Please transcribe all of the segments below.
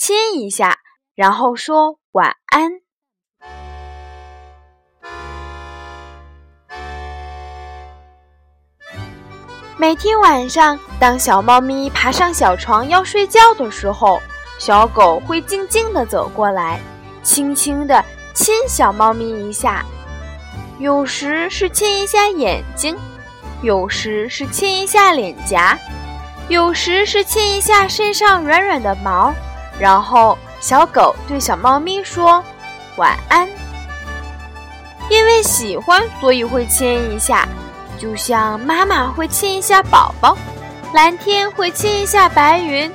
亲一下，然后说晚安》。每天晚上，当小猫咪爬上小床要睡觉的时候，小狗会静静地走过来，轻轻地亲小猫咪一下。有时是亲一下眼睛，有时是亲一下脸颊，有时是亲一下身上软软的毛，然后小狗对小猫咪说：“晚安。”因为喜欢，所以会亲一下，就像妈妈会亲一下宝宝，蓝天会亲一下白云，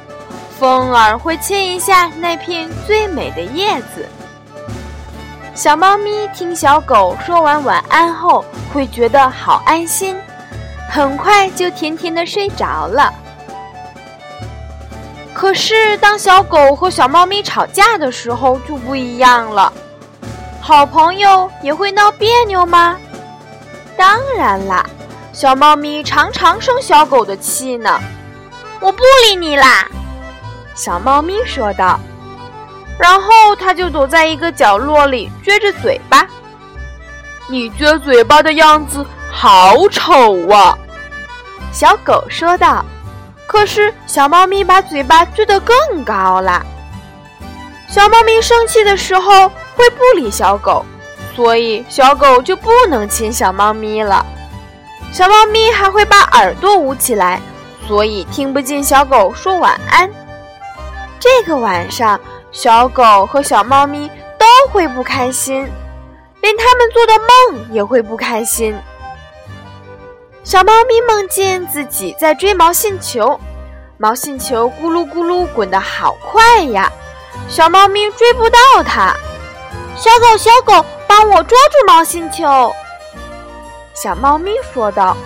风儿会亲一下那片最美的叶子。小猫咪听小狗说完晚安后，会觉得好安心，很快就甜甜的睡着了。可是，当小狗和小猫咪吵架的时候就不一样了。好朋友也会闹别扭吗？当然啦，小猫咪常常生小狗的气呢。我不理你啦，小猫咪说道。然后它就躲在一个角落里撅着嘴巴。你撅嘴巴的样子好丑啊！小狗说道。可是小猫咪把嘴巴撅得更高了。小猫咪生气的时候会不理小狗，所以小狗就不能亲小猫咪了。小猫咪还会把耳朵捂起来，所以听不见小狗说晚安。这个晚上。小狗和小猫咪都会不开心，连他们做的梦也会不开心。小猫咪梦见自己在追毛线球，毛线球咕噜咕噜滚得好快呀，小猫咪追不到它。小狗，小狗，帮我捉住毛线球！小猫咪说道。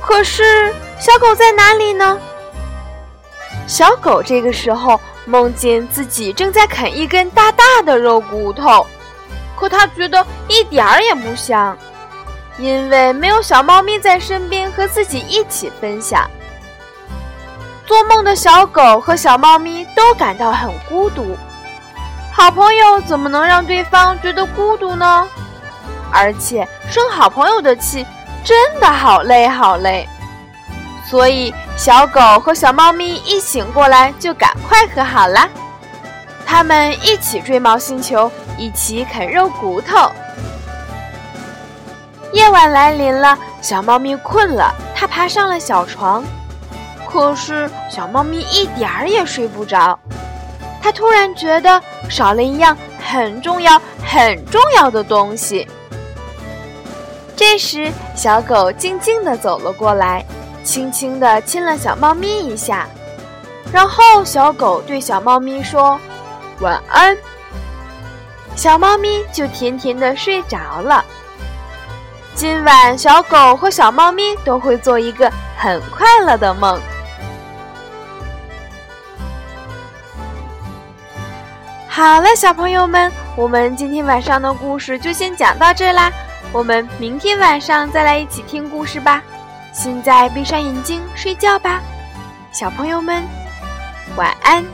可是小狗在哪里呢？小狗这个时候。梦见自己正在啃一根大大的肉骨头，可它觉得一点儿也不香，因为没有小猫咪在身边和自己一起分享。做梦的小狗和小猫咪都感到很孤独，好朋友怎么能让对方觉得孤独呢？而且生好朋友的气真的好累好累。所以，小狗和小猫咪一醒过来就赶快和好啦。他们一起追毛星球，一起啃肉骨头。夜晚来临了，小猫咪困了，它爬上了小床。可是，小猫咪一点儿也睡不着。它突然觉得少了一样很重要、很重要的东西。这时，小狗静静地走了过来。轻轻地亲了小猫咪一下，然后小狗对小猫咪说：“晚安。”小猫咪就甜甜地睡着了。今晚，小狗和小猫咪都会做一个很快乐的梦。好了，小朋友们，我们今天晚上的故事就先讲到这啦。我们明天晚上再来一起听故事吧。现在闭上眼睛睡觉吧，小朋友们，晚安。